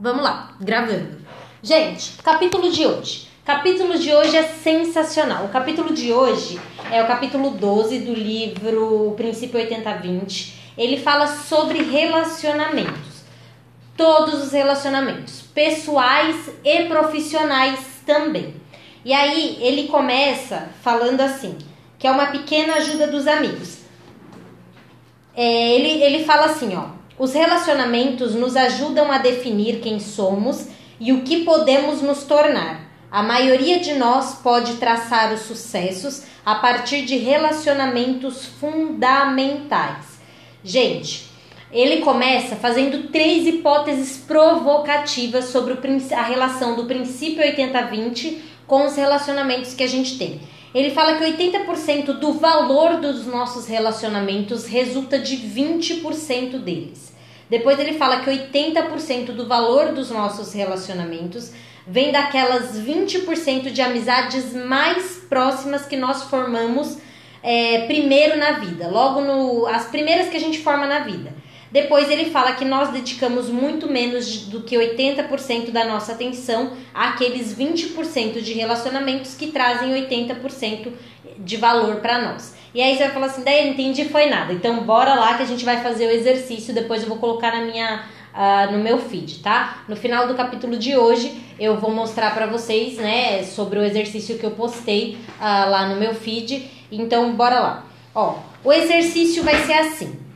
Vamos lá, gravando. Gente, capítulo de hoje. Capítulo de hoje é sensacional. O capítulo de hoje é o capítulo 12 do livro Princípio 80-20. Ele fala sobre relacionamentos. Todos os relacionamentos, pessoais e profissionais também. E aí ele começa falando assim, que é uma pequena ajuda dos amigos. É, ele, ele fala assim, ó. Os relacionamentos nos ajudam a definir quem somos e o que podemos nos tornar. A maioria de nós pode traçar os sucessos a partir de relacionamentos fundamentais. Gente, ele começa fazendo três hipóteses provocativas sobre a relação do princípio 80-20 com os relacionamentos que a gente tem. Ele fala que 80% do valor dos nossos relacionamentos resulta de 20% deles. Depois ele fala que 80% do valor dos nossos relacionamentos vem daquelas 20% de amizades mais próximas que nós formamos é, primeiro na vida, logo no as primeiras que a gente forma na vida. Depois ele fala que nós dedicamos muito menos do que 80% da nossa atenção àqueles 20% de relacionamentos que trazem 80% de valor para nós. E aí você vai falar assim, daí eu entendi, foi nada. Então bora lá que a gente vai fazer o exercício, depois eu vou colocar na minha uh, no meu feed, tá? No final do capítulo de hoje eu vou mostrar para vocês, né, sobre o exercício que eu postei uh, lá no meu feed. Então bora lá. Ó, o exercício vai ser assim.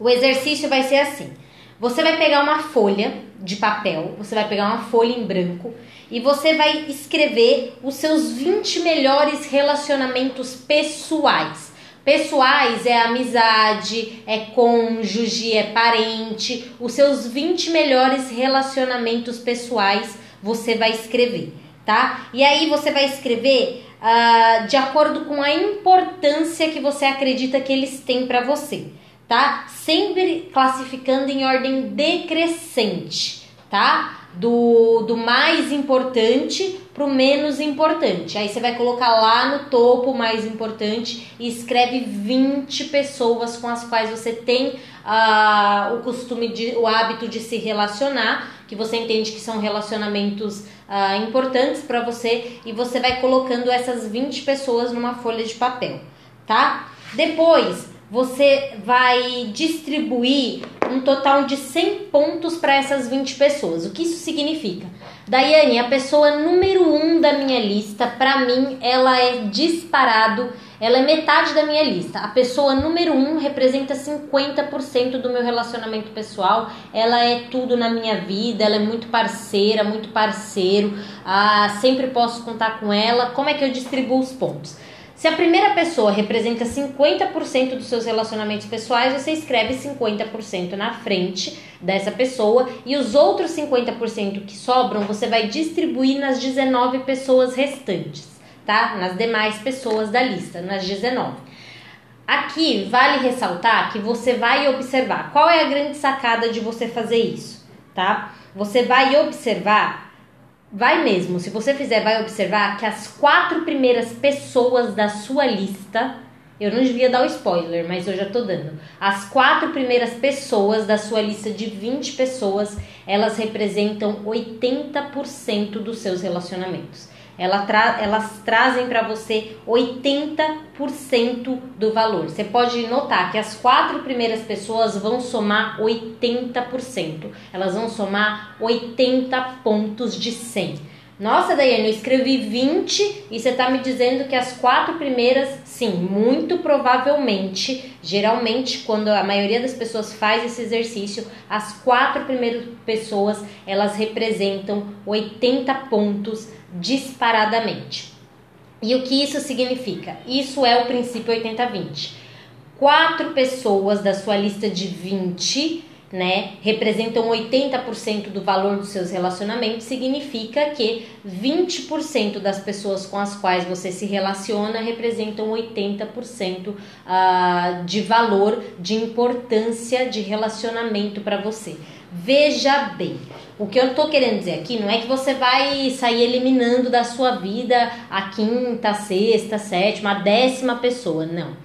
O exercício vai ser assim. Você vai pegar uma folha de papel, você vai pegar uma folha em branco e você vai escrever os seus 20 melhores relacionamentos pessoais. Pessoais é amizade, é cônjuge, é parente. Os seus 20 melhores relacionamentos pessoais você vai escrever, tá? E aí você vai escrever uh, de acordo com a importância que você acredita que eles têm para você tá? Sempre classificando em ordem decrescente, tá? Do, do mais importante para o menos importante. Aí você vai colocar lá no topo o mais importante e escreve 20 pessoas com as quais você tem uh, o costume, de, o hábito de se relacionar, que você entende que são relacionamentos uh, importantes para você, e você vai colocando essas 20 pessoas numa folha de papel, tá? Depois, você vai distribuir um total de 100 pontos para essas 20 pessoas. O que isso significa? Daiane, a pessoa número 1 um da minha lista, para mim, ela é disparado, ela é metade da minha lista. A pessoa número 1 um representa 50% do meu relacionamento pessoal, ela é tudo na minha vida, ela é muito parceira, muito parceiro, ah, sempre posso contar com ela. Como é que eu distribuo os pontos? Se a primeira pessoa representa 50% dos seus relacionamentos pessoais, você escreve 50% na frente dessa pessoa e os outros 50% que sobram você vai distribuir nas 19 pessoas restantes, tá? Nas demais pessoas da lista, nas 19. Aqui vale ressaltar que você vai observar qual é a grande sacada de você fazer isso, tá? Você vai observar Vai mesmo, se você fizer, vai observar que as quatro primeiras pessoas da sua lista, eu não devia dar o spoiler, mas eu já tô dando. As quatro primeiras pessoas da sua lista de 20 pessoas, elas representam 80% dos seus relacionamentos. Ela tra elas trazem para você 80% do valor. Você pode notar que as quatro primeiras pessoas vão somar 80%. Elas vão somar 80 pontos de 100. Nossa, Daiane, eu escrevi 20 e você está me dizendo que as quatro primeiras, sim, muito provavelmente, geralmente, quando a maioria das pessoas faz esse exercício, as quatro primeiras pessoas elas representam 80 pontos disparadamente. E o que isso significa? Isso é o princípio 80-20. Quatro pessoas da sua lista de 20, né, representam 80% do valor dos seus relacionamentos, significa que 20% das pessoas com as quais você se relaciona representam 80% uh, ah, de valor, de importância de relacionamento para você. Veja bem, o que eu tô querendo dizer aqui não é que você vai sair eliminando da sua vida a quinta, a sexta, a sétima, a décima pessoa, não.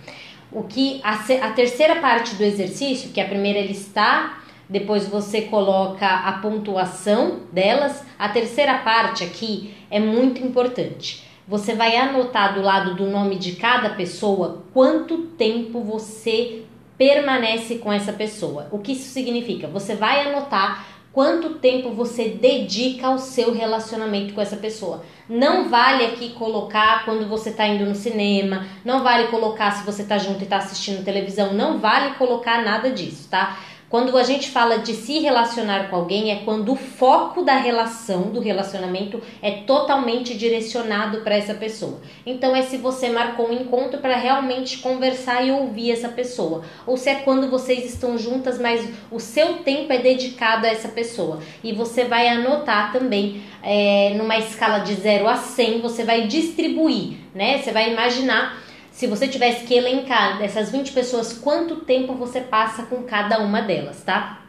O que a, a terceira parte do exercício, que a primeira é listar depois você coloca a pontuação delas. A terceira parte aqui é muito importante. Você vai anotar do lado do nome de cada pessoa quanto tempo você permanece com essa pessoa. O que isso significa? Você vai anotar quanto tempo você dedica ao seu relacionamento com essa pessoa. Não vale aqui colocar quando você está indo no cinema, não vale colocar se você está junto e está assistindo televisão, não vale colocar nada disso, tá? Quando a gente fala de se relacionar com alguém, é quando o foco da relação, do relacionamento, é totalmente direcionado para essa pessoa. Então, é se você marcou um encontro para realmente conversar e ouvir essa pessoa. Ou se é quando vocês estão juntas, mas o seu tempo é dedicado a essa pessoa. E você vai anotar também, é, numa escala de 0 a 100, você vai distribuir, né? Você vai imaginar se você tivesse que elencar dessas 20 pessoas, quanto tempo você passa com cada uma delas, tá?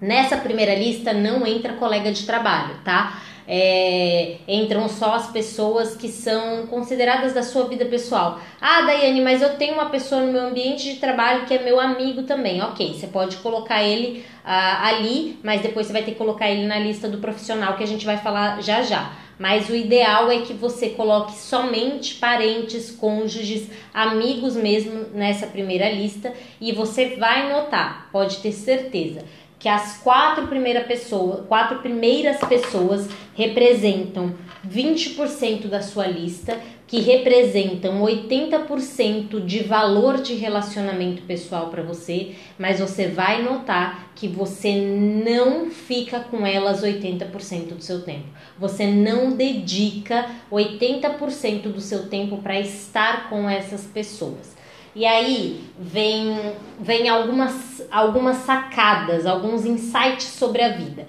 Nessa primeira lista não entra colega de trabalho, tá? É, entram só as pessoas que são consideradas da sua vida pessoal. Ah, Daiane, mas eu tenho uma pessoa no meu ambiente de trabalho que é meu amigo também. Ok, você pode colocar ele ah, ali, mas depois você vai ter que colocar ele na lista do profissional que a gente vai falar já já mas o ideal é que você coloque somente parentes, cônjuges, amigos mesmo nessa primeira lista. E você vai notar, pode ter certeza, que as quatro primeiras pessoas, quatro primeiras pessoas representam 20% da sua lista, que representam 80% de valor de relacionamento pessoal para você, mas você vai notar que você não fica com elas 80% do seu tempo. Você não dedica 80% do seu tempo para estar com essas pessoas. E aí vem, vem algumas, algumas sacadas, alguns insights sobre a vida.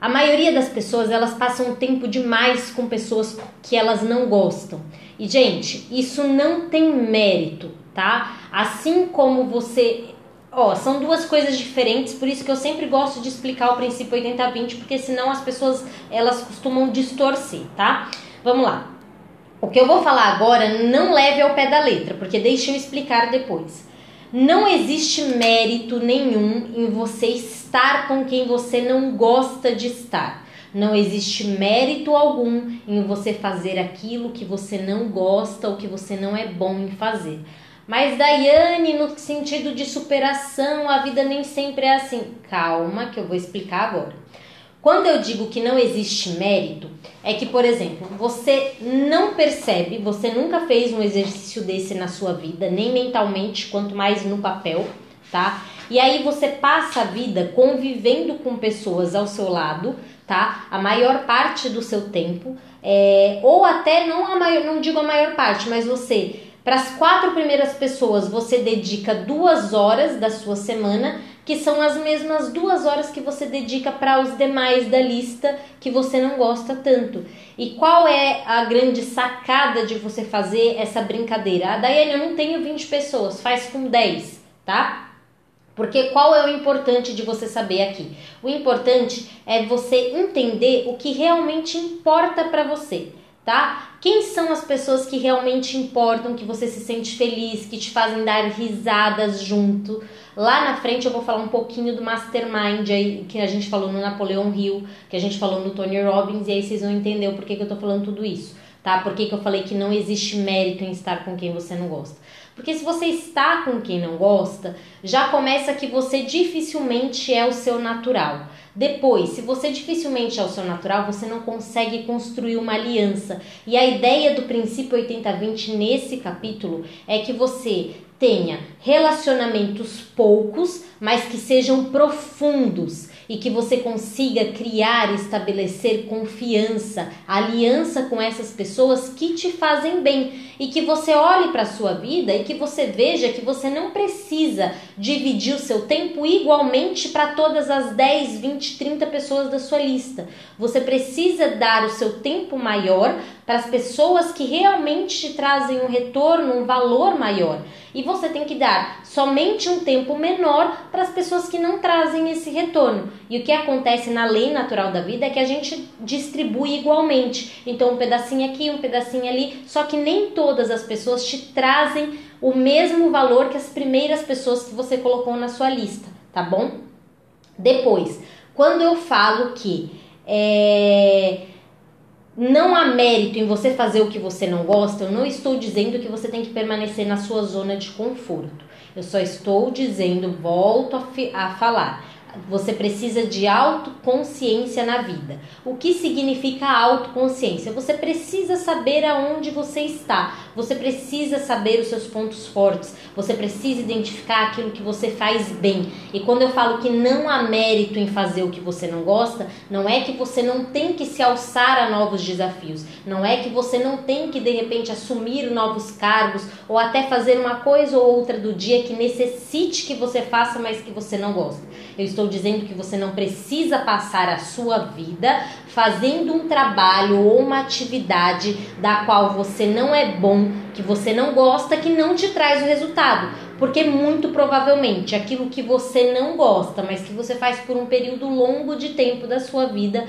A maioria das pessoas elas passam tempo demais com pessoas que elas não gostam. E gente, isso não tem mérito, tá? Assim como você, ó, são duas coisas diferentes, por isso que eu sempre gosto de explicar o princípio 80/20, porque senão as pessoas elas costumam distorcer, tá? Vamos lá. O que eu vou falar agora não leve ao pé da letra, porque deixa eu explicar depois. Não existe mérito nenhum em você estar com quem você não gosta de estar. Não existe mérito algum em você fazer aquilo que você não gosta ou que você não é bom em fazer. Mas Daiane, no sentido de superação, a vida nem sempre é assim. Calma, que eu vou explicar agora. Quando eu digo que não existe mérito, é que, por exemplo, você não percebe, você nunca fez um exercício desse na sua vida, nem mentalmente, quanto mais no papel, tá? E aí você passa a vida convivendo com pessoas ao seu lado, tá? A maior parte do seu tempo, é, ou até não a maior, não digo a maior parte, mas você para as quatro primeiras pessoas, você dedica duas horas da sua semana que são as mesmas duas horas que você dedica para os demais da lista que você não gosta tanto. E qual é a grande sacada de você fazer essa brincadeira? A Daiane, eu não tenho 20 pessoas, faz com 10, tá? Porque qual é o importante de você saber aqui? O importante é você entender o que realmente importa para você tá? Quem são as pessoas que realmente importam, que você se sente feliz, que te fazem dar risadas junto? Lá na frente eu vou falar um pouquinho do Mastermind aí, que a gente falou no Napoleão Hill, que a gente falou no Tony Robbins, e aí vocês vão entender o porquê que eu tô falando tudo isso, tá? Por que, que eu falei que não existe mérito em estar com quem você não gosta. Porque se você está com quem não gosta, já começa que você dificilmente é o seu natural. Depois, se você dificilmente é o seu natural, você não consegue construir uma aliança. E a ideia do princípio 80-20 nesse capítulo é que você tenha relacionamentos poucos, mas que sejam profundos e que você consiga criar e estabelecer confiança, aliança com essas pessoas que te fazem bem e que você olhe para a sua vida e que você veja que você não precisa dividir o seu tempo igualmente para todas as 10, 20, 30 pessoas da sua lista. Você precisa dar o seu tempo maior para as pessoas que realmente te trazem um retorno, um valor maior. E você tem que dar somente um tempo menor para as pessoas que não trazem esse retorno. E o que acontece na lei natural da vida é que a gente distribui igualmente. Então, um pedacinho aqui, um pedacinho ali, só que nem todas as pessoas te trazem o mesmo valor que as primeiras pessoas que você colocou na sua lista, tá bom? Depois, quando eu falo que é, não há mérito em você fazer o que você não gosta, eu não estou dizendo que você tem que permanecer na sua zona de conforto. Eu só estou dizendo, volto a, a falar, você precisa de autoconsciência na vida. O que significa autoconsciência? Você precisa saber aonde você está. Você precisa saber os seus pontos fortes. Você precisa identificar aquilo que você faz bem. E quando eu falo que não há mérito em fazer o que você não gosta, não é que você não tem que se alçar a novos desafios. Não é que você não tem que de repente assumir novos cargos ou até fazer uma coisa ou outra do dia que necessite que você faça, mas que você não gosta. Eu estou dizendo que você não precisa passar a sua vida fazendo um trabalho ou uma atividade da qual você não é bom, que você não gosta, que não te traz o resultado. Porque muito provavelmente aquilo que você não gosta, mas que você faz por um período longo de tempo da sua vida,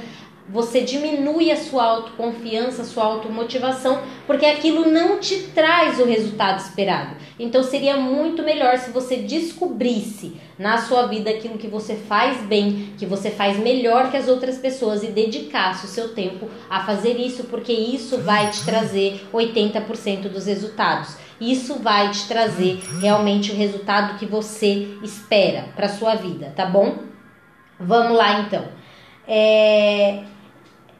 você diminui a sua autoconfiança, a sua automotivação, porque aquilo não te traz o resultado esperado. Então seria muito melhor se você descobrisse na sua vida aquilo que você faz bem, que você faz melhor que as outras pessoas e dedicasse o seu tempo a fazer isso, porque isso vai te trazer 80% dos resultados. Isso vai te trazer realmente o resultado que você espera para sua vida, tá bom? Vamos lá então. É,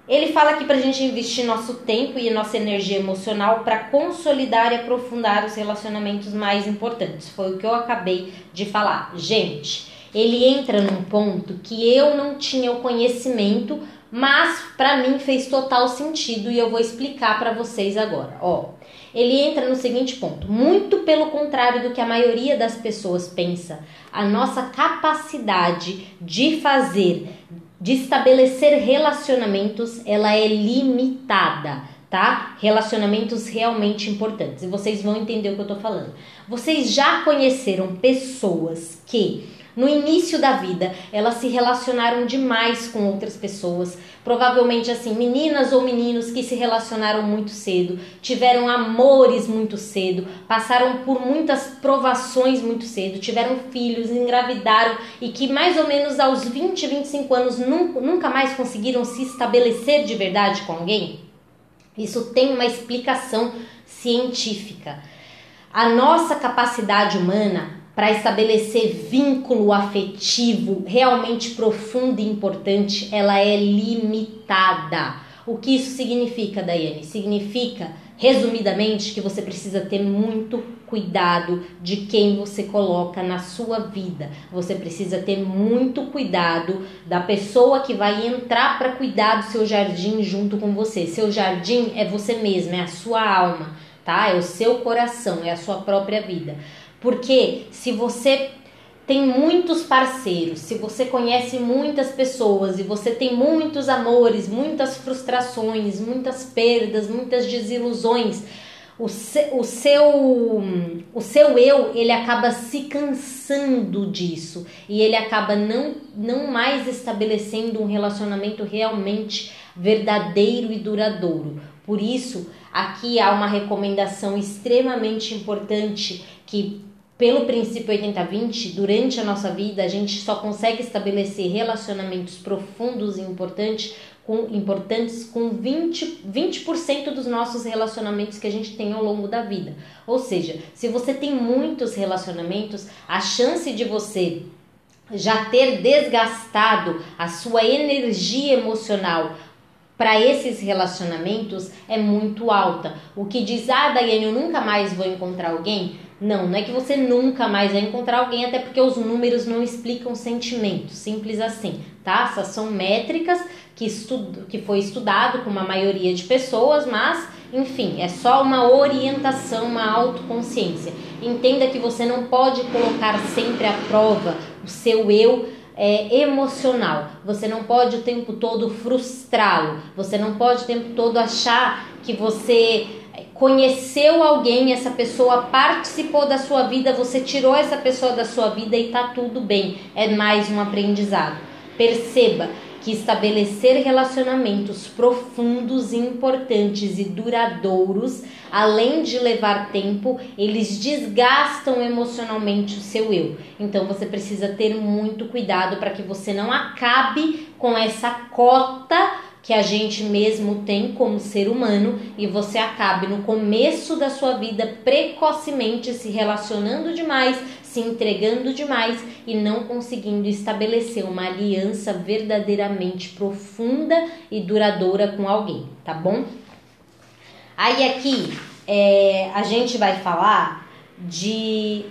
ele fala aqui para a gente investir nosso tempo e nossa energia emocional para consolidar e aprofundar os relacionamentos mais importantes. Foi o que eu acabei de falar. Gente, ele entra num ponto que eu não tinha o conhecimento, mas para mim fez total sentido e eu vou explicar para vocês agora. Ó, ele entra no seguinte ponto: muito pelo contrário do que a maioria das pessoas pensa, a nossa capacidade de fazer de estabelecer relacionamentos, ela é limitada, tá? Relacionamentos realmente importantes. E vocês vão entender o que eu tô falando. Vocês já conheceram pessoas que no início da vida, elas se relacionaram demais com outras pessoas. Provavelmente assim, meninas ou meninos que se relacionaram muito cedo, tiveram amores muito cedo, passaram por muitas provações muito cedo, tiveram filhos, engravidaram e que mais ou menos aos 20, 25 anos nunca mais conseguiram se estabelecer de verdade com alguém. Isso tem uma explicação científica. A nossa capacidade humana para estabelecer vínculo afetivo realmente profundo e importante, ela é limitada. O que isso significa, Daiane? Significa, resumidamente, que você precisa ter muito cuidado de quem você coloca na sua vida. Você precisa ter muito cuidado da pessoa que vai entrar para cuidar do seu jardim junto com você. Seu jardim é você mesmo, é a sua alma, tá? É o seu coração, é a sua própria vida. Porque se você tem muitos parceiros, se você conhece muitas pessoas e você tem muitos amores, muitas frustrações, muitas perdas, muitas desilusões, o, se, o seu o seu eu ele acaba se cansando disso e ele acaba não não mais estabelecendo um relacionamento realmente verdadeiro e duradouro. Por isso, aqui há uma recomendação extremamente importante que pelo princípio 80-20, durante a nossa vida, a gente só consegue estabelecer relacionamentos profundos e importantes com, importantes com 20%, 20 dos nossos relacionamentos que a gente tem ao longo da vida. Ou seja, se você tem muitos relacionamentos, a chance de você já ter desgastado a sua energia emocional para esses relacionamentos é muito alta. O que diz, ah, Daiane, eu nunca mais vou encontrar alguém não, não é que você nunca mais vai encontrar alguém, até porque os números não explicam sentimentos, simples assim, tá? Essas são métricas que, estudo, que foi estudado com uma maioria de pessoas, mas, enfim, é só uma orientação, uma autoconsciência. Entenda que você não pode colocar sempre à prova o seu eu é, emocional. Você não pode o tempo todo frustrá-lo. Você não pode o tempo todo achar que você conheceu alguém, essa pessoa participou da sua vida, você tirou essa pessoa da sua vida e tá tudo bem. É mais um aprendizado. Perceba, que estabelecer relacionamentos profundos, importantes e duradouros, além de levar tempo, eles desgastam emocionalmente o seu eu. Então você precisa ter muito cuidado para que você não acabe com essa cota que a gente mesmo tem como ser humano e você acabe no começo da sua vida precocemente se relacionando demais, se entregando demais e não conseguindo estabelecer uma aliança verdadeiramente profunda e duradoura com alguém, tá bom? Aí aqui é, a gente vai falar de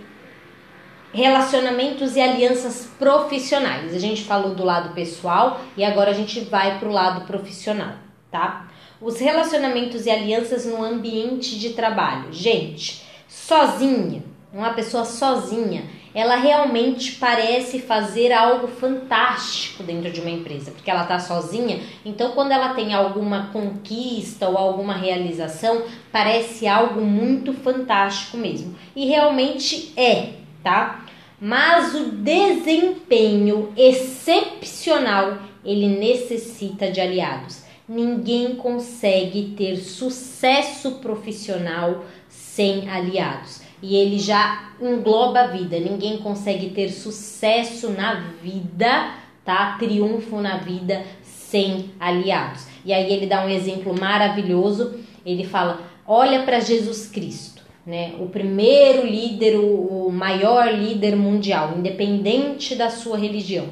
relacionamentos e alianças profissionais. A gente falou do lado pessoal e agora a gente vai para o lado profissional, tá? Os relacionamentos e alianças no ambiente de trabalho. Gente, sozinha, uma pessoa sozinha, ela realmente parece fazer algo fantástico dentro de uma empresa, porque ela está sozinha. Então, quando ela tem alguma conquista ou alguma realização, parece algo muito fantástico mesmo. E realmente é, tá? Mas o desempenho excepcional, ele necessita de aliados. Ninguém consegue ter sucesso profissional sem aliados. E ele já engloba a vida. Ninguém consegue ter sucesso na vida, tá? Triunfo na vida sem aliados. E aí ele dá um exemplo maravilhoso. Ele fala: "Olha para Jesus Cristo né? O primeiro líder, o, maior líder mundial, independente da sua religião.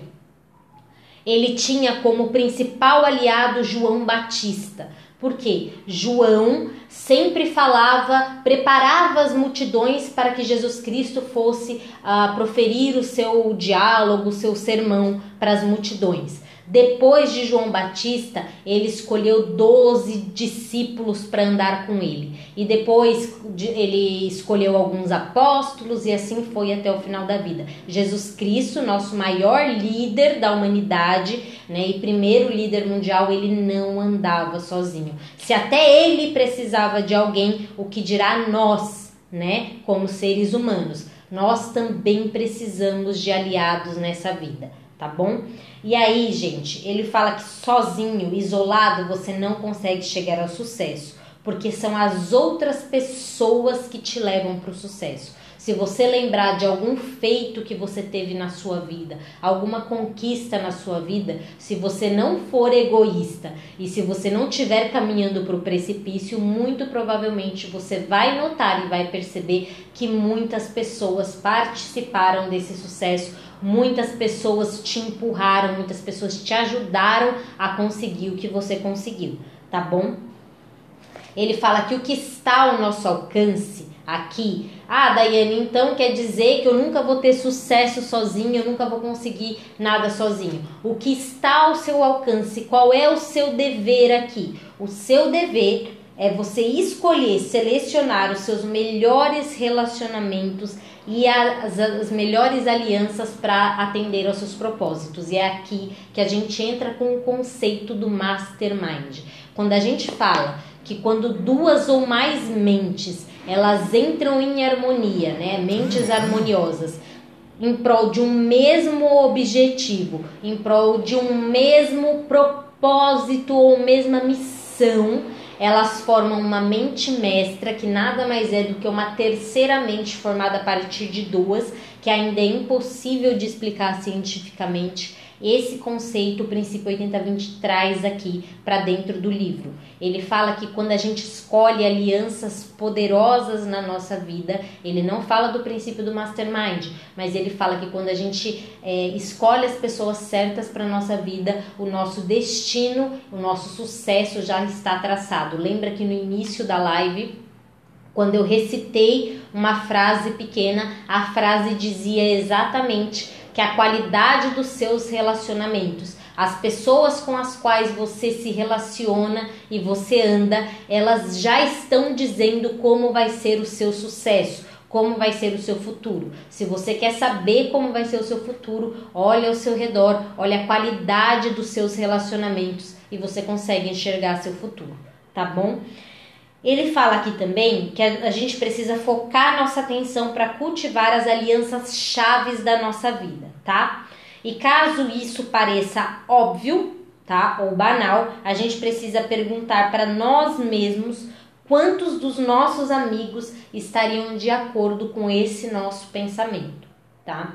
Ele tinha como principal aliado João Batista. Porque João sempre falava, preparava as multidões para que Jesus Cristo fosse uh, proferir o seu diálogo, o seu sermão para as multidões. Depois de João Batista, ele escolheu 12 discípulos para andar com ele. E depois ele escolheu alguns apóstolos e assim foi até o final da vida. Jesus Cristo, nosso maior líder da humanidade, né, e primeiro líder mundial, ele não andava sozinho. Se até ele precisava de alguém, o que dirá nós, né, como seres humanos? Nós também precisamos de aliados nessa vida tá bom? E aí, gente, ele fala que sozinho, isolado, você não consegue chegar ao sucesso, porque são as outras pessoas que te levam para o sucesso. Se você lembrar de algum feito que você teve na sua vida, alguma conquista na sua vida, se você não for egoísta e se você não estiver caminhando para o precipício, muito provavelmente você vai notar e vai perceber que muitas pessoas participaram desse sucesso Muitas pessoas te empurraram, muitas pessoas te ajudaram a conseguir o que você conseguiu, tá bom? Ele fala que o que está ao nosso alcance aqui. Ah, Daiane, então quer dizer que eu nunca vou ter sucesso sozinho, eu nunca vou conseguir nada sozinho. O que está ao seu alcance, qual é o seu dever aqui? O seu dever é você escolher, selecionar os seus melhores relacionamentos e as, as melhores alianças para atender aos seus propósitos. E é aqui que a gente entra com o conceito do mastermind. Quando a gente fala que quando duas ou mais mentes elas entram em harmonia, né, mentes harmoniosas, em prol de um mesmo objetivo, em prol de um mesmo propósito ou mesma missão, elas formam uma mente mestra, que nada mais é do que uma terceira mente formada a partir de duas, que ainda é impossível de explicar cientificamente esse conceito o princípio 80-20 traz aqui para dentro do livro. Ele fala que quando a gente escolhe alianças poderosas na nossa vida, ele não fala do princípio do mastermind, mas ele fala que quando a gente é, escolhe as pessoas certas para nossa vida, o nosso destino, o nosso sucesso já está traçado. Lembra que no início da live quando eu recitei uma frase pequena, a frase dizia exatamente que a qualidade dos seus relacionamentos, as pessoas com as quais você se relaciona e você anda, elas já estão dizendo como vai ser o seu sucesso, como vai ser o seu futuro. Se você quer saber como vai ser o seu futuro, olha ao seu redor, olha a qualidade dos seus relacionamentos e você consegue enxergar seu futuro, tá bom? Ele fala aqui também que a, gente precisa focar nossa atenção para cultivar as alianças chaves da nossa vida, tá? E caso isso pareça óbvio, tá? Ou banal, a gente precisa perguntar para nós mesmos quantos dos nossos amigos estariam de acordo com esse nosso pensamento, tá?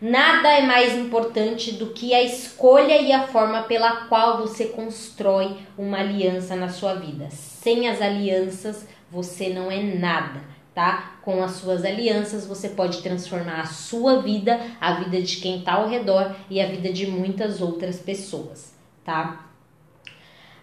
Nada é mais importante do que a escolha e a forma pela qual você constrói uma aliança na sua vida. Sem as alianças, você não é nada, tá? Com as suas alianças, você pode transformar a sua vida, a vida de quem está ao redor e a vida de muitas outras pessoas, tá?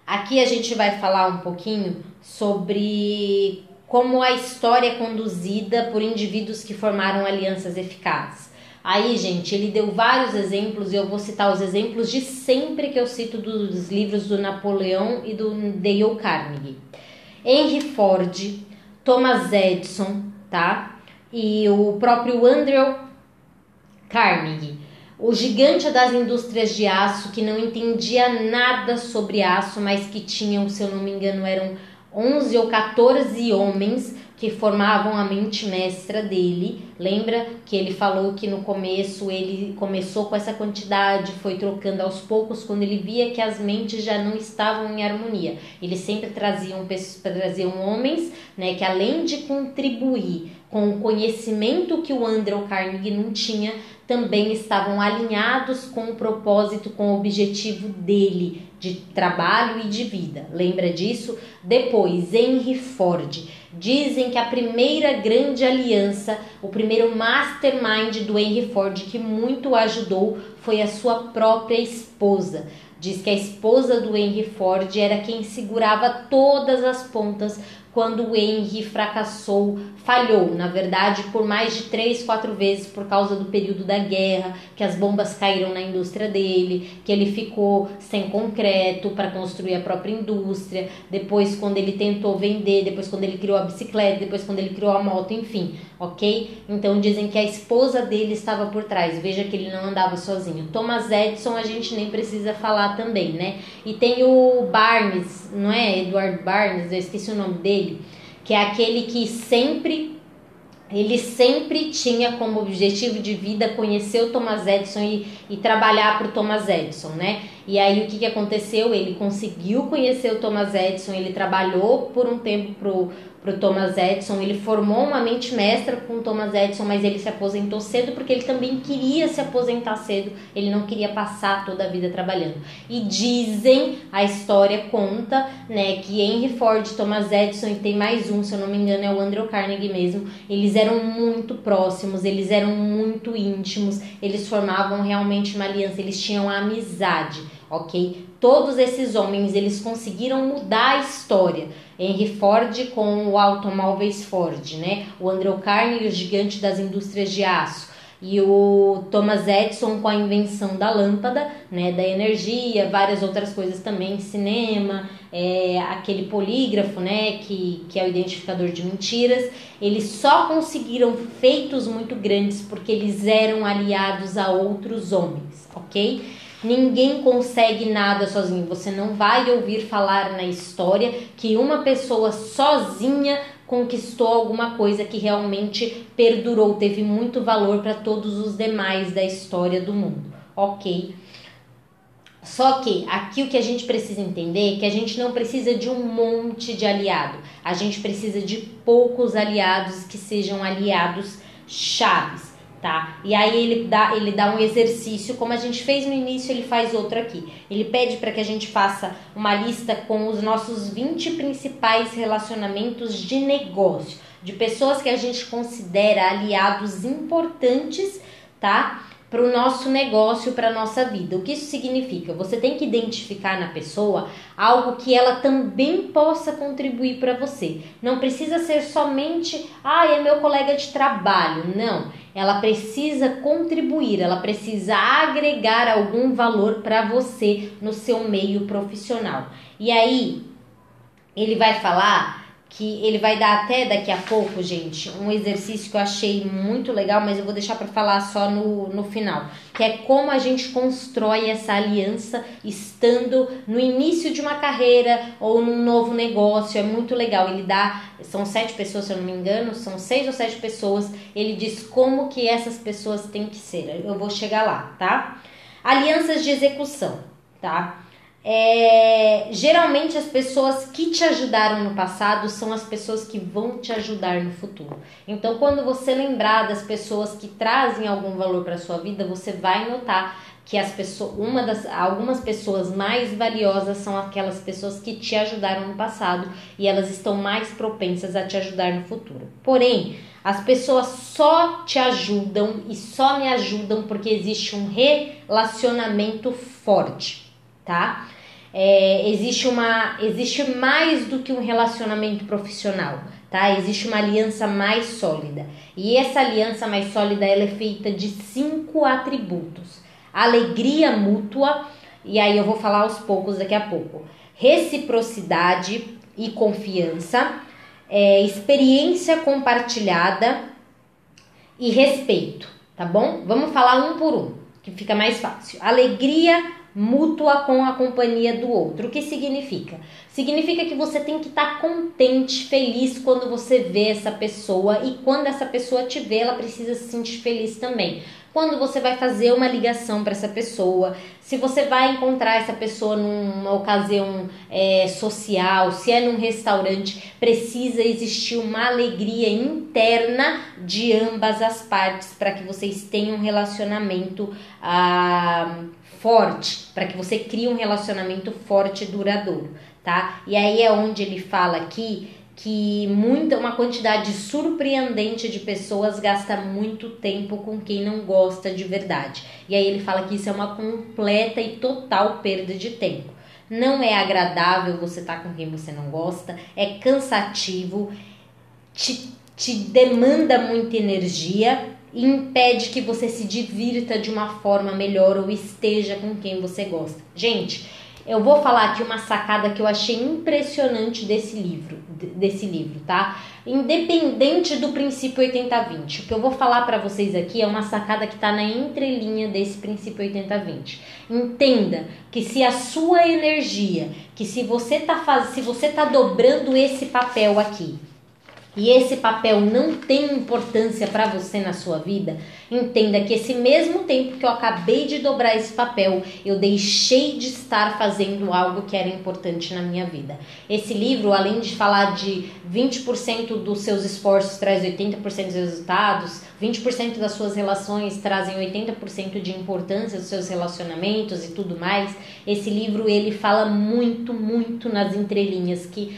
Aqui a gente vai falar um pouquinho sobre como a história é conduzida por indivíduos que formaram alianças eficazes. Aí, gente, ele deu vários exemplos e eu vou citar os exemplos de sempre que eu cito dos livros do Napoleão e do Dale Carnegie. Henry Ford, Thomas Edison, tá? E o próprio Andrew Carnegie, o gigante das indústrias de aço que não entendia nada sobre aço, mas que tinham, se eu não me engano, eram 11 ou 14 homens que formavam a mente mestra dele. Lembra que ele falou que no começo ele começou com essa quantidade, foi trocando aos poucos quando ele via que as mentes já não estavam em harmonia. Eles sempre traziam traziam homens, né, que além de contribuir com o conhecimento que o Andrew Carnegie não tinha, também estavam alinhados com o propósito, com o objetivo dele de trabalho e de vida. Lembra disso? Depois, Henry Ford. Dizem que a primeira grande aliança, o primeiro mastermind do Henry Ford que muito ajudou foi a sua própria esposa. Diz que a esposa do Henry Ford era quem segurava todas as pontas quando o Henry fracassou, falhou, na verdade, por mais de três, quatro vezes por causa do período da guerra, que as bombas caíram na indústria dele, que ele ficou sem concreto para construir a própria indústria, depois quando ele tentou vender, depois quando ele criou a bicicleta, depois quando ele criou a moto, enfim, ok? Então dizem que a esposa dele estava por trás, veja que ele não andava sozinho. Thomas Edison a gente nem precisa falar também, né? E tem o Barnes, não é? Edward Barnes, eu esqueci o nome dele dele, que é aquele que sempre ele sempre tinha como objetivo de vida conhecer o Thomas Edison e, e trabalhar para o Thomas Edison, né? E aí o que, que aconteceu? Ele conseguiu conhecer o Thomas Edison, ele trabalhou por um tempo para o Thomas Edison. Ele formou uma mente mestra com o Thomas Edison, mas ele se aposentou cedo porque ele também queria se aposentar cedo. Ele não queria passar toda a vida trabalhando. E dizem, a história conta, né, que Henry Ford, Thomas Edison e tem mais um, se eu não me engano, é o Andrew Carnegie mesmo. Eles eram muito próximos, eles eram muito íntimos, eles formavam realmente uma aliança, eles tinham amizade, ok? Todos esses homens, eles conseguiram mudar a história Henry Ford com o Automóveis Ford, né? O Andrew Carnegie, o gigante das indústrias de aço. E o Thomas Edison com a invenção da lâmpada, né, da energia, várias outras coisas também, cinema, é, aquele polígrafo, né, que, que é o identificador de mentiras. Eles só conseguiram feitos muito grandes porque eles eram aliados a outros homens, ok? Ninguém consegue nada sozinho. Você não vai ouvir falar na história que uma pessoa sozinha conquistou alguma coisa que realmente perdurou, teve muito valor para todos os demais da história do mundo. Ok? Só que aqui o que a gente precisa entender é que a gente não precisa de um monte de aliado. A gente precisa de poucos aliados que sejam aliados chaves tá? E aí ele dá, ele dá um exercício, como a gente fez no início, ele faz outro aqui. Ele pede para que a gente faça uma lista com os nossos 20 principais relacionamentos de negócio, de pessoas que a gente considera aliados importantes, tá? Para o nosso negócio, para a nossa vida. O que isso significa? Você tem que identificar na pessoa algo que ela também possa contribuir para você. Não precisa ser somente, ah, é meu colega de trabalho. Não, ela precisa contribuir, ela precisa agregar algum valor para você no seu meio profissional. E aí, ele vai falar que ele vai dar até daqui a pouco, gente, um exercício que eu achei muito legal, mas eu vou deixar para falar só no, no final, que é como a gente constrói essa aliança estando no início de uma carreira ou num novo negócio, é muito legal. Ele dá, são sete pessoas, se eu não me engano, são seis ou sete pessoas, ele diz como que essas pessoas têm que ser. Eu vou chegar lá, tá? Alianças de execução, tá? É, geralmente as pessoas que te ajudaram no passado são as pessoas que vão te ajudar no futuro. Então, quando você lembrar das pessoas que trazem algum valor para sua vida, você vai notar que as pessoas, uma das, algumas pessoas mais valiosas são aquelas pessoas que te ajudaram no passado e elas estão mais propensas a te ajudar no futuro. Porém, as pessoas só te ajudam e só me ajudam porque existe um relacionamento forte, tá? É, existe uma existe mais do que um relacionamento profissional, tá? Existe uma aliança mais sólida e essa aliança mais sólida ela é feita de cinco atributos: alegria mútua e aí eu vou falar aos poucos daqui a pouco, reciprocidade e confiança é, experiência compartilhada e respeito, tá bom? Vamos falar um por um, que fica mais fácil. Alegria mútua com a companhia do outro. O que significa? Significa que você tem que estar tá contente, feliz quando você vê essa pessoa e quando essa pessoa te vê, ela precisa se sentir feliz também quando você vai fazer uma ligação para essa pessoa, se você vai encontrar essa pessoa numa ocasião é, social, se é num restaurante, precisa existir uma alegria interna de ambas as partes para que vocês tenham um relacionamento ah, forte, para que você crie um relacionamento forte e duradouro, tá? E aí é onde ele fala aqui que muita uma quantidade surpreendente de pessoas gasta muito tempo com quem não gosta de verdade. E aí ele fala que isso é uma completa e total perda de tempo. Não é agradável você estar tá com quem você não gosta, é cansativo, te, te demanda muita energia impede que você se divirta de uma forma melhor ou esteja com quem você gosta. Gente, eu vou falar aqui uma sacada que eu achei impressionante desse livro, desse livro, tá? Independente do princípio 80-20, o que eu vou falar para vocês aqui é uma sacada que está na entrelinha desse princípio 80-20. Entenda que se a sua energia, que se você tá faz, se você tá dobrando esse papel aqui, e esse papel não tem importância para você na sua vida, entenda que esse mesmo tempo que eu acabei de dobrar esse papel, eu deixei de estar fazendo algo que era importante na minha vida. Esse livro, além de falar de 20% dos seus esforços traz 80% dos resultados, 20% das suas relações trazem 80% de importância dos seus relacionamentos e tudo mais, esse livro ele fala muito, muito nas entrelinhas que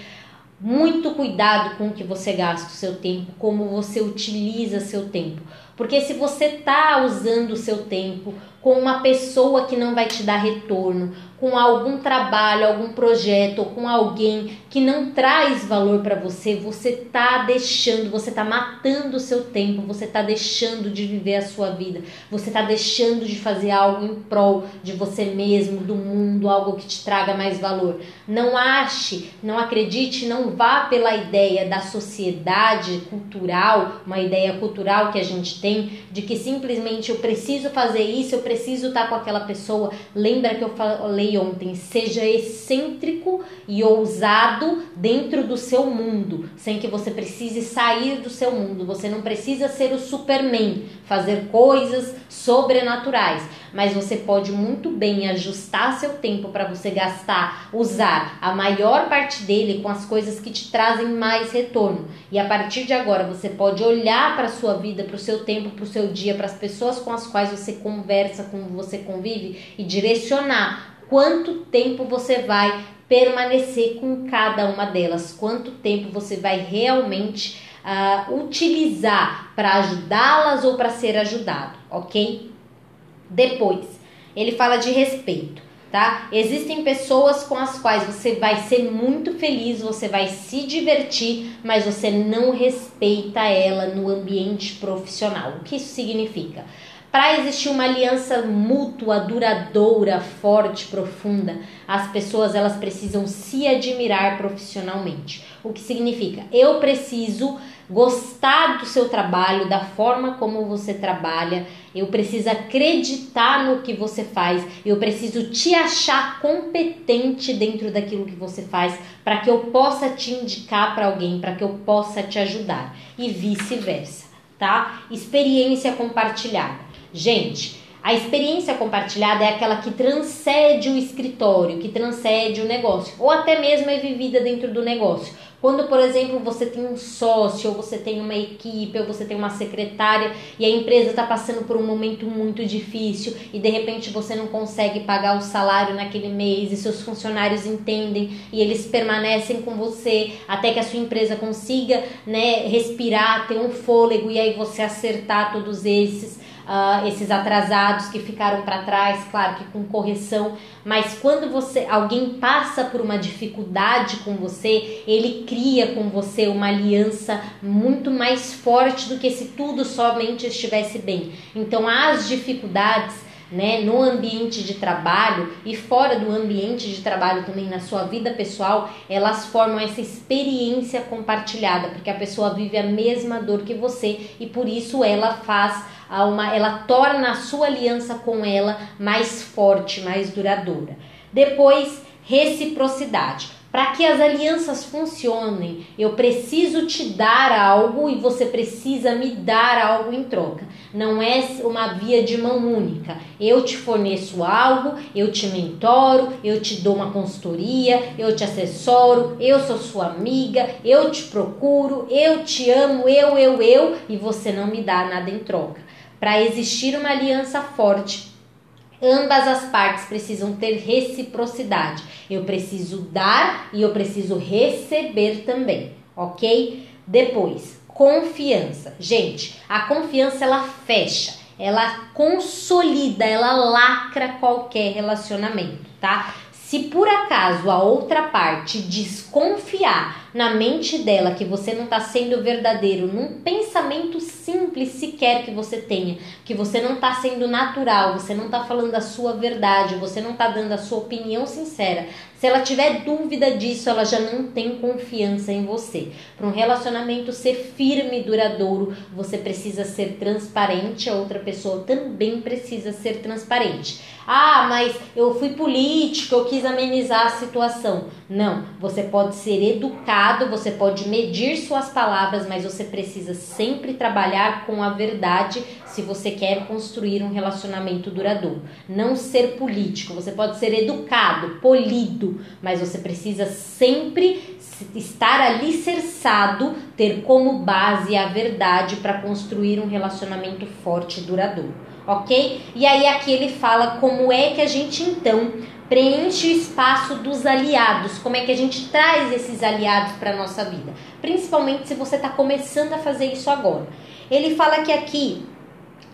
muito cuidado com o que você gasta o seu tempo, como você utiliza seu tempo. Porque se você está usando o seu tempo com uma pessoa que não vai te dar retorno, com algum trabalho, algum projeto ou com alguém que não traz valor para você, você tá deixando, você tá matando o seu tempo, você tá deixando de viver a sua vida, você tá deixando de fazer algo em prol de você mesmo, do mundo, algo que te traga mais valor. Não ache, não acredite, não vá pela ideia da sociedade cultural, uma ideia cultural que a gente tem de que simplesmente eu preciso fazer isso, eu preciso estar com aquela pessoa. Lembra que eu falei ontem, seja excêntrico e ousado dentro do seu mundo, sem que você precise sair do seu mundo. Você não precisa ser o Superman, fazer coisas sobrenaturais, mas você pode muito bem ajustar seu tempo para você gastar, usar a maior parte dele com as coisas que te trazem mais retorno. E a partir de agora você pode olhar para a sua vida, para o seu tempo, para o seu dia, para as pessoas com as quais você conversa, com você convive e direcionar quanto tempo você vai permanecer com cada uma delas, quanto tempo você vai realmente uh, utilizar para ajudá-las ou para ser ajudado, ok? Depois, ele fala de respeito, tá? Existem pessoas com as quais você vai ser muito feliz, você vai se divertir, mas você não respeita ela no ambiente profissional. O que isso significa? Para existir uma aliança mútua, duradoura, forte, profunda, as pessoas elas precisam se admirar profissionalmente. O que significa? Eu preciso gostar do seu trabalho, da forma como você trabalha, eu preciso acreditar no que você faz, eu preciso te achar competente dentro daquilo que você faz, para que eu possa te indicar para alguém, para que eu possa te ajudar e vice-versa, tá? Experiência compartilhada. Gente, A experiência compartilhada é aquela que transcende o escritório, que transcende o negócio, ou até mesmo é vivida dentro do negócio. Quando, por exemplo, você tem um sócio, ou você tem uma equipe, ou você tem uma secretária e a empresa está passando por um momento muito difícil e de repente você não consegue pagar o salário naquele mês e seus funcionários entendem e eles permanecem com você até que a sua empresa consiga né, respirar, ter um fôlego e aí você acertar todos esses uh, esses atrasados que ficaram para trás, claro que com correção, mas quando você alguém passa por uma dificuldade com você, ele cria com você uma aliança muito mais forte do que se tudo somente estivesse bem. Então as dificuldades né, no ambiente de trabalho e fora do ambiente de trabalho também na sua vida pessoal, elas formam essa experiência compartilhada, porque a pessoa vive a mesma dor que você e por isso ela faz uma, ela torna a sua aliança com ela mais forte, mais duradoura. Depois, reciprocidade. Para que as alianças funcionem, eu preciso te dar algo e você precisa me dar algo em troca. Não é uma via de mão única. Eu te forneço algo, eu te mentoro, eu te dou uma consultoria, eu te assessoro, eu sou sua amiga, eu te procuro, eu te amo, eu, eu, eu, e você não me dá nada em troca. Para existir uma aliança forte, Ambas as partes precisam ter reciprocidade. Eu preciso dar e eu preciso receber também, ok? Depois, confiança. Gente, a confiança ela fecha, ela consolida, ela lacra qualquer relacionamento, tá? Se por acaso a outra parte desconfiar na mente dela que você não está sendo verdadeiro, num pensamento simples sequer que você tenha, que você não está sendo natural, você não está falando a sua verdade, você não está dando a sua opinião sincera, se ela tiver dúvida disso, ela já não tem confiança em você. Para um relacionamento ser firme e duradouro, você precisa ser transparente, a outra pessoa também precisa ser transparente. Ah, mas eu fui político, eu quis amenizar a situação. Não, você pode ser educado, você pode medir suas palavras, mas você precisa sempre trabalhar com a verdade se você quer construir um relacionamento duradouro. Não ser político, você pode ser educado, polido, mas você precisa sempre estar alicerçado, ter como base a verdade para construir um relacionamento forte e duradouro, ok? E aí aqui ele fala como é que a gente então preenche o espaço dos aliados, como é que a gente traz esses aliados para nossa vida, principalmente se você está começando a fazer isso agora. Ele fala que aqui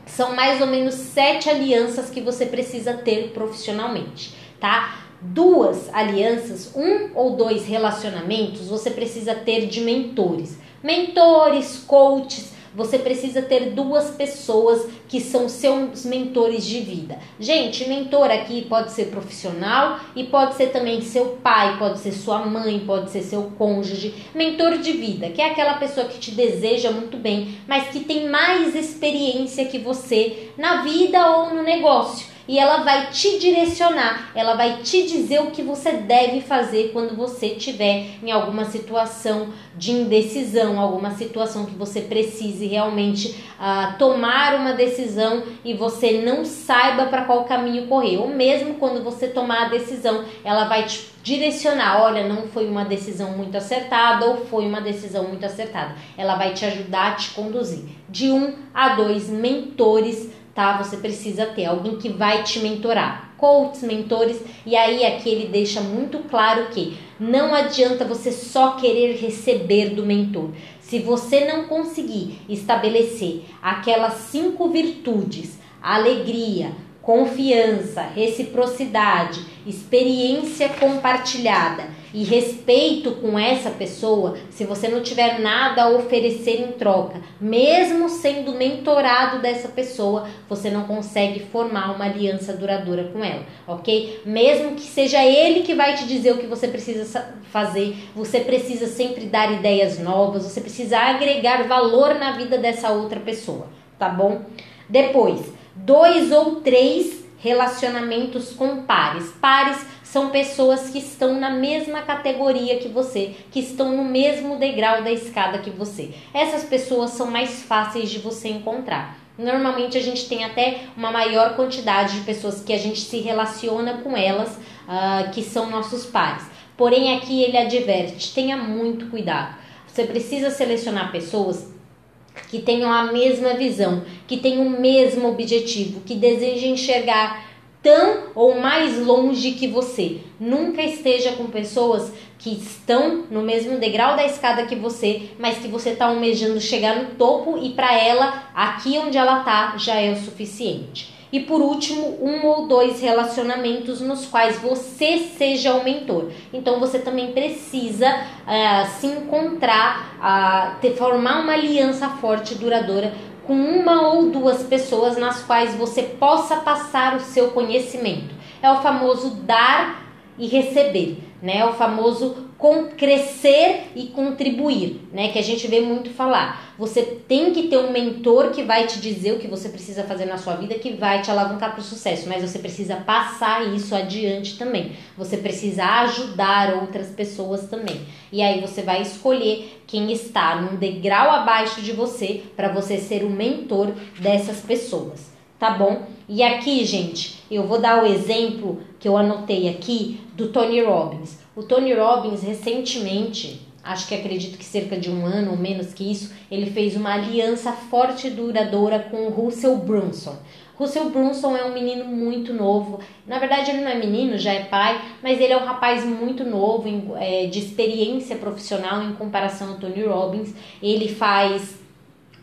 são mais ou menos sete alianças que você precisa ter profissionalmente, tá? Duas alianças, um ou dois relacionamentos, você precisa ter de mentores. Mentores, coaches, você precisa ter duas pessoas que são seus mentores de vida. Gente, mentor aqui pode ser profissional e pode ser também seu pai, pode ser sua mãe, pode ser seu cônjuge. Mentor de vida, que é aquela pessoa que te deseja muito bem, mas que tem mais experiência que você na vida ou no negócio e ela vai te direcionar, ela vai te dizer o que você deve fazer quando você estiver em alguma situação de indecisão, alguma situação que você precise realmente uh, tomar uma decisão e você não saiba para qual caminho correr, ou mesmo quando você tomar a decisão, ela vai te direcionar, olha, não foi uma decisão muito acertada ou foi uma decisão muito acertada. Ela vai te ajudar a te conduzir. De um a dois mentores tá? Você precisa ter alguém que vai te mentorar. Coaches, mentores, e aí aqui ele deixa muito claro que não adianta você só querer receber do mentor. Se você não conseguir estabelecer aquelas cinco virtudes, alegria, confiança, reciprocidade, experiência compartilhada e respeito com essa pessoa, se você não tiver nada a oferecer em troca, mesmo sendo mentorado dessa pessoa, você não consegue formar uma aliança duradoura com ela, ok? Mesmo que seja ele que vai te dizer o que você precisa fazer, você precisa sempre dar ideias novas, você precisa agregar valor na vida dessa outra pessoa, tá bom? Depois, dois ou três relacionamentos com pares. Pares são pessoas que estão na mesma categoria que você, que estão no mesmo degrau da escada que você. Essas pessoas são mais fáceis de você encontrar. Normalmente a gente tem até uma maior quantidade de pessoas que a gente se relaciona com elas, uh, que são nossos pares. Porém, aqui ele adverte: tenha muito cuidado. Você precisa selecionar pessoas que tenham a mesma visão, que tenham o mesmo objetivo, que desejem enxergar tão ou mais longe que você. Nunca esteja com pessoas que estão no mesmo degrau da escada que você, mas que você está almejando chegar no topo e para ela, aqui onde ela tá, já é o suficiente. E por último, um ou dois relacionamentos nos quais você seja o mentor. Então você também precisa uh, se encontrar, uh, ter, formar uma aliança forte e duradoura com uma ou duas pessoas nas quais você possa passar o seu conhecimento. É o famoso dar e receber, né? O famoso com crescer e contribuir, né? Que a gente vê muito falar. Você tem que ter um mentor que vai te dizer o que você precisa fazer na sua vida, que vai te alavancar para o sucesso, mas você precisa passar isso adiante também. Você precisa ajudar outras pessoas também. E aí você vai escolher quem está num degrau abaixo de você para você ser o mentor dessas pessoas, tá bom? E aqui, gente, eu vou dar o exemplo que eu anotei aqui do Tony Robbins. O Tony Robbins recentemente, acho que acredito que cerca de um ano ou menos que isso, ele fez uma aliança forte e duradoura com o Russell Brunson. Russell Brunson é um menino muito novo. Na verdade, ele não é menino, já é pai, mas ele é um rapaz muito novo, é, de experiência profissional em comparação ao Tony Robbins. Ele faz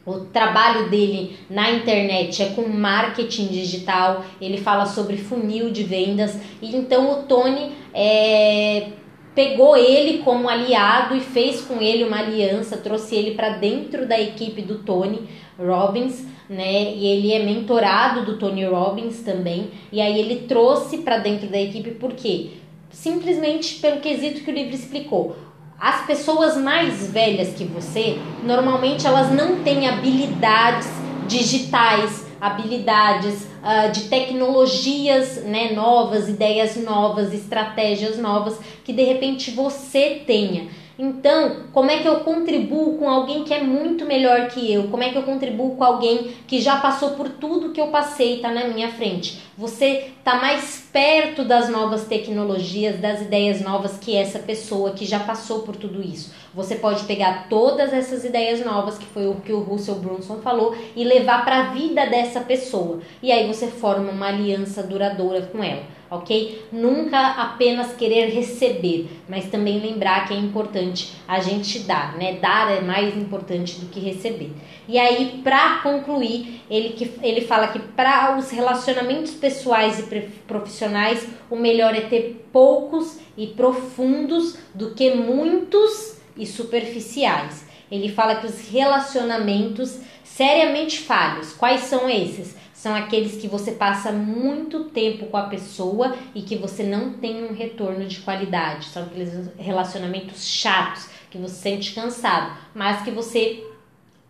o trabalho dele na internet é com marketing digital, ele fala sobre funil de vendas, e então o Tony é, pegou ele como aliado e fez com ele uma aliança, trouxe ele para dentro da equipe do Tony Robbins, né? E ele é mentorado do Tony Robbins também, e aí ele trouxe para dentro da equipe por quê? Simplesmente pelo quesito que o livro explicou as pessoas mais velhas que você, normalmente elas não têm habilidades digitais, habilidades uh, de tecnologias né, novas, ideias novas, estratégias novas que de repente você tenha. Então, como é que eu contribuo com alguém que é muito melhor que eu? Como é que eu contribuo com alguém que já passou por tudo que eu passei e está na minha frente? Você está mais perto das novas tecnologias, das ideias novas que essa pessoa que já passou por tudo isso. Você pode pegar todas essas ideias novas, que foi o que o Russell Brunson falou, e levar para a vida dessa pessoa. E aí você forma uma aliança duradoura com ela ok? Nunca apenas querer receber, mas também lembrar que é importante a gente dar, né? Dar é mais importante do que receber. E aí, para concluir, ele, que, ele fala que para os relacionamentos pessoais e profissionais, o melhor é ter poucos e profundos do que muitos e superficiais. Ele fala que os relacionamentos seriamente falhos, quais são esses? São aqueles que você passa muito tempo com a pessoa e que você não tem um retorno de qualidade. São aqueles relacionamentos chatos que você sente cansado, mas que você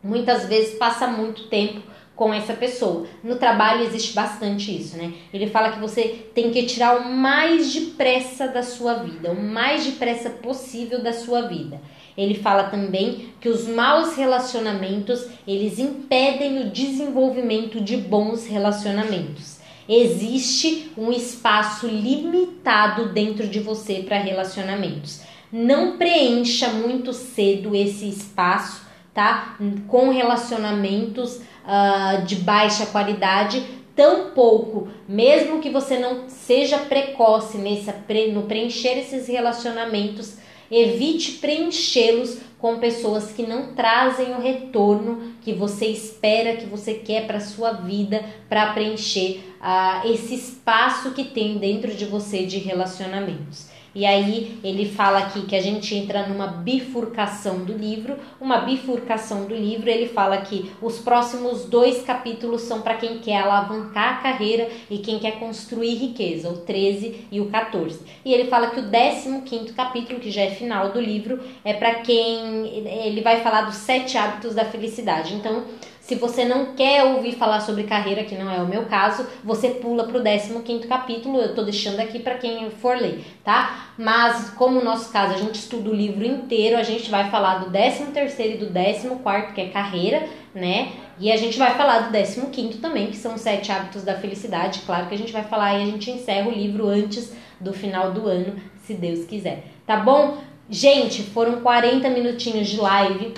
muitas vezes passa muito tempo com essa pessoa. No trabalho existe bastante isso, né? Ele fala que você tem que tirar o mais depressa da sua vida, o mais depressa possível da sua vida. Ele fala também que os maus relacionamentos, eles impedem o desenvolvimento de bons relacionamentos. Existe um espaço limitado dentro de você para relacionamentos. Não preencha muito cedo esse espaço, tá? Com relacionamentos uh, de baixa qualidade, tampouco, mesmo que você não seja precoce nesse, no preencher esses relacionamentos, Evite preenchê-los com pessoas que não trazem o retorno que você espera, que você quer para sua vida, para preencher uh, esse espaço que tem dentro de você de relacionamentos. E aí ele fala aqui que a gente entra numa bifurcação do livro. Uma bifurcação do livro, ele fala que os próximos dois capítulos são para quem quer alavancar a carreira e quem quer construir riqueza, o 13 e o 14. E ele fala que o 15 capítulo, que já é final do livro, é para quem ele vai falar dos sete hábitos da felicidade. Então, se você não quer ouvir falar sobre carreira, que não é o meu caso, você pula para o 15 capítulo. Eu estou deixando aqui para quem for ler, tá? Mas, como no nosso caso a gente estuda o livro inteiro, a gente vai falar do 13 e do 14, que é carreira, né? E a gente vai falar do 15 também, que são os sete hábitos da felicidade. Claro que a gente vai falar e a gente encerra o livro antes do final do ano, se Deus quiser. Tá bom? Gente, foram 40 minutinhos de live.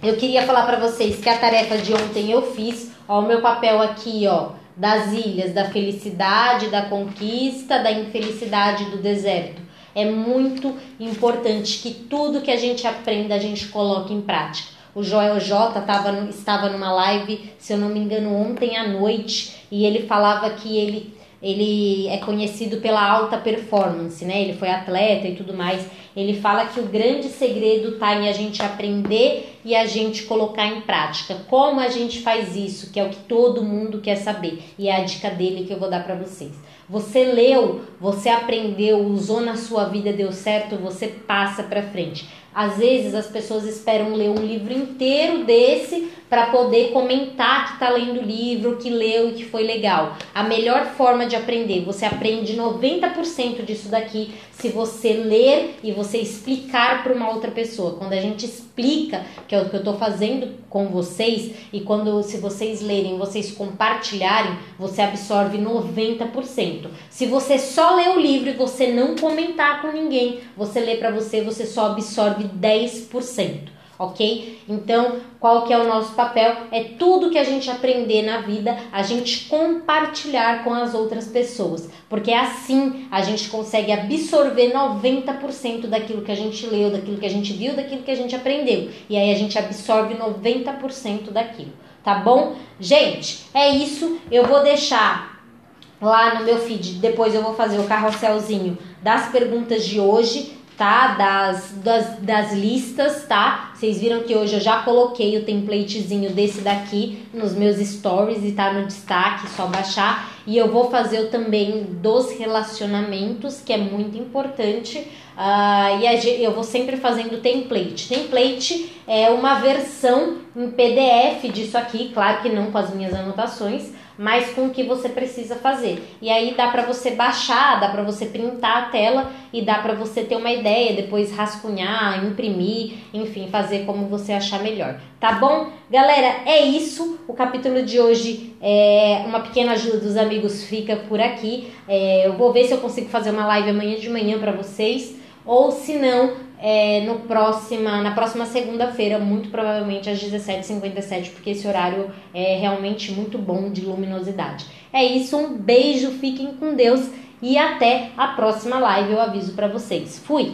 Eu queria falar para vocês que a tarefa de ontem eu fiz, ó, o meu papel aqui, ó, das ilhas, da felicidade, da conquista, da infelicidade do deserto. É muito importante que tudo que a gente aprenda a gente coloque em prática. O Joel J tava, estava numa live, se eu não me engano, ontem à noite, e ele falava que ele ele é conhecido pela alta performance, né? Ele foi atleta e tudo mais. Ele fala que o grande segredo está em a gente aprender e a gente colocar em prática. Como a gente faz isso, que é o que todo mundo quer saber. E é a dica dele que eu vou dar para vocês. Você leu, você aprendeu, usou na sua vida, deu certo, você passa para frente. Às vezes as pessoas esperam ler um livro inteiro desse para poder comentar que está lendo o livro, que leu e que foi legal. A melhor forma de aprender, você aprende 90% disso daqui se você ler e você explicar para uma outra pessoa. Quando a gente explica, que é o que eu estou fazendo com vocês, e quando se vocês lerem, vocês compartilharem, você absorve 90%. Se você só lê o livro e você não comentar com ninguém, você lê para você, você só absorve 10% ok? Então, qual que é o nosso papel? É tudo que a gente aprender na vida, a gente compartilhar com as outras pessoas, porque assim a gente consegue absorver 90% daquilo que a gente leu, daquilo que a gente viu, daquilo que a gente aprendeu. E aí a gente absorve 90% daquilo, tá bom? Gente, é isso. Eu vou deixar lá no meu feed, depois eu vou fazer o carrosselzinho das perguntas de hoje tá? Das, das, das listas, tá? Vocês viram que hoje eu já coloquei o templatezinho desse daqui nos meus stories e tá no destaque, só baixar. E eu vou fazer também dos relacionamentos, que é muito importante. Uh, e eu vou sempre fazendo template. Template é uma versão em PDF disso aqui, claro que não com as minhas anotações, mas com o que você precisa fazer. E aí dá para você baixar, dá para você printar a tela e dá para você ter uma ideia, depois rascunhar, imprimir, enfim, fazer como você achar melhor. Tá bom? Galera, é isso. O capítulo de hoje é uma pequena ajuda dos amigos fica por aqui. É, eu vou ver se eu consigo fazer uma live amanhã de manhã para vocês ou se não, é, no próxima, na próxima segunda-feira, muito provavelmente às 17h57, porque esse horário é realmente muito bom de luminosidade. É isso, um beijo, fiquem com Deus e até a próxima live, eu aviso para vocês. Fui!